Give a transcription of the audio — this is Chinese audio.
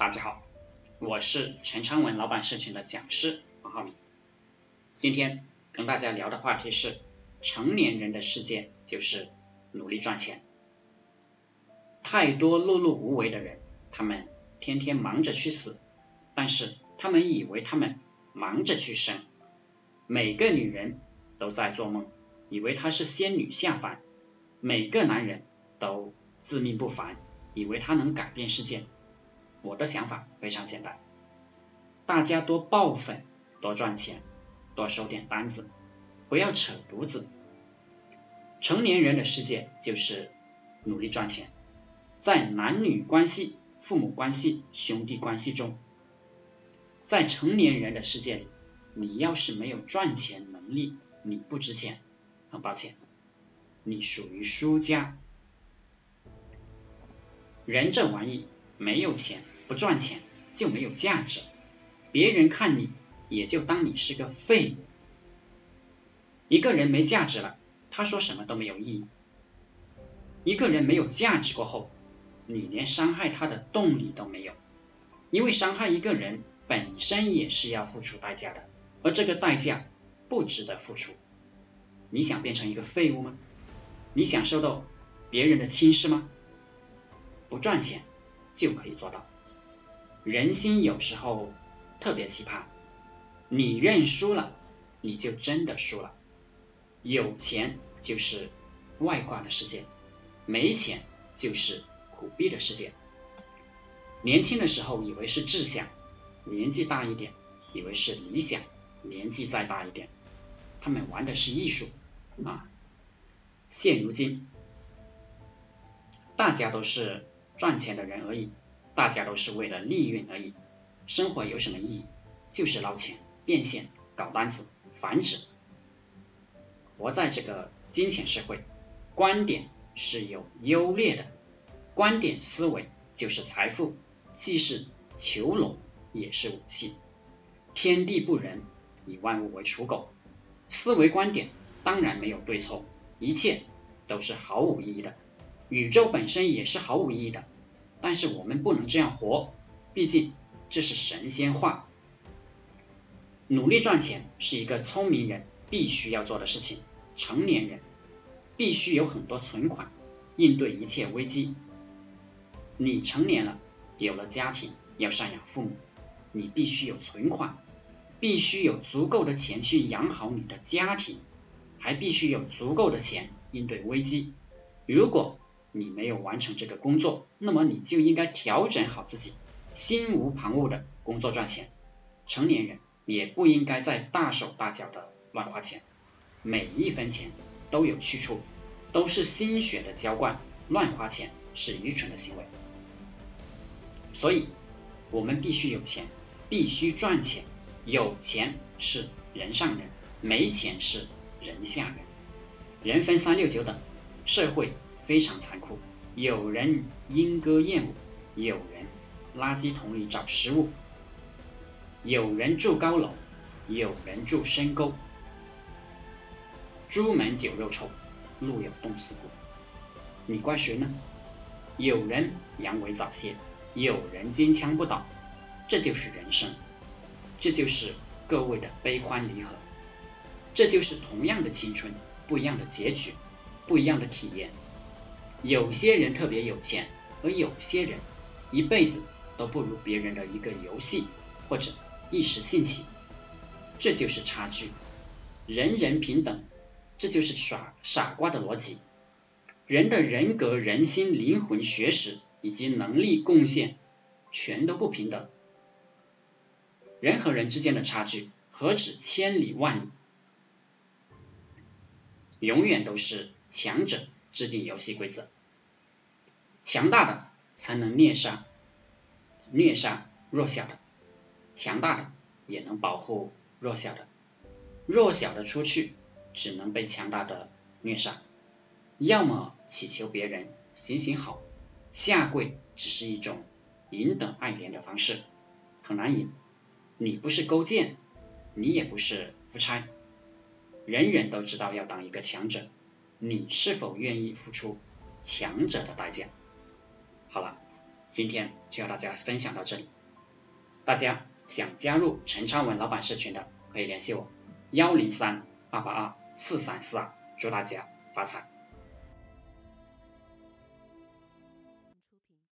大家好，我是陈昌文老板社群的讲师王浩明。今天跟大家聊的话题是成年人的世界就是努力赚钱。太多碌碌无为的人，他们天天忙着去死，但是他们以为他们忙着去生。每个女人都在做梦，以为她是仙女下凡；每个男人都自命不凡，以为他能改变世界。我的想法非常简单，大家多爆粉，多赚钱，多收点单子，不要扯犊子。成年人的世界就是努力赚钱，在男女关系、父母关系、兄弟关系中，在成年人的世界里，你要是没有赚钱能力，你不值钱，很抱歉，你属于输家。人这玩意。没有钱不赚钱就没有价值，别人看你也就当你是个废物。一个人没价值了，他说什么都没有意义。一个人没有价值过后，你连伤害他的动力都没有，因为伤害一个人本身也是要付出代价的，而这个代价不值得付出。你想变成一个废物吗？你想受到别人的轻视吗？不赚钱。就可以做到。人心有时候特别奇葩，你认输了，你就真的输了。有钱就是外挂的世界，没钱就是苦逼的世界。年轻的时候以为是志向，年纪大一点以为是理想，年纪再大一点，他们玩的是艺术啊。现如今，大家都是。赚钱的人而已，大家都是为了利润而已。生活有什么意义？就是捞钱、变现、搞单子、繁殖。活在这个金钱社会，观点是有优劣的。观点思维就是财富，既是囚笼，也是武器。天地不仁，以万物为刍狗。思维观点当然没有对错，一切都是毫无意义的。宇宙本身也是毫无意义的，但是我们不能这样活，毕竟这是神仙话。努力赚钱是一个聪明人必须要做的事情，成年人必须有很多存款，应对一切危机。你成年了，有了家庭，要赡养父母，你必须有存款，必须有足够的钱去养好你的家庭，还必须有足够的钱应对危机。如果你没有完成这个工作，那么你就应该调整好自己，心无旁骛的工作赚钱。成年人也不应该再大手大脚的乱花钱，每一分钱都有去处，都是心血的浇灌，乱花钱是愚蠢的行为。所以，我们必须有钱，必须赚钱。有钱是人上人，没钱是人下人。人分三六九等，社会。非常残酷，有人莺歌燕舞，有人垃圾桶里找食物，有人住高楼，有人住深沟。朱门酒肉臭，路有冻死骨。你怪谁呢？有人阳痿早泄，有人坚强不倒。这就是人生，这就是各位的悲欢离合，这就是同样的青春，不一样的结局，不一样的体验。有些人特别有钱，而有些人一辈子都不如别人的一个游戏或者一时兴起，这就是差距。人人平等，这就是耍傻瓜的逻辑。人的人格、人心、灵魂、学识以及能力贡献，全都不平等。人和人之间的差距何止千里万里，永远都是强者。制定游戏规则，强大的才能虐杀虐杀弱小的，强大的也能保护弱小的，弱小的出去只能被强大的虐杀。要么祈求别人行行好，下跪只是一种赢得爱怜的方式，很难赢。你不是勾践，你也不是夫差，人人都知道要当一个强者。你是否愿意付出强者的代价？好了，今天就和大家分享到这里。大家想加入陈昌文老板社群的，可以联系我幺零三二八二四三四二，祝大家发财。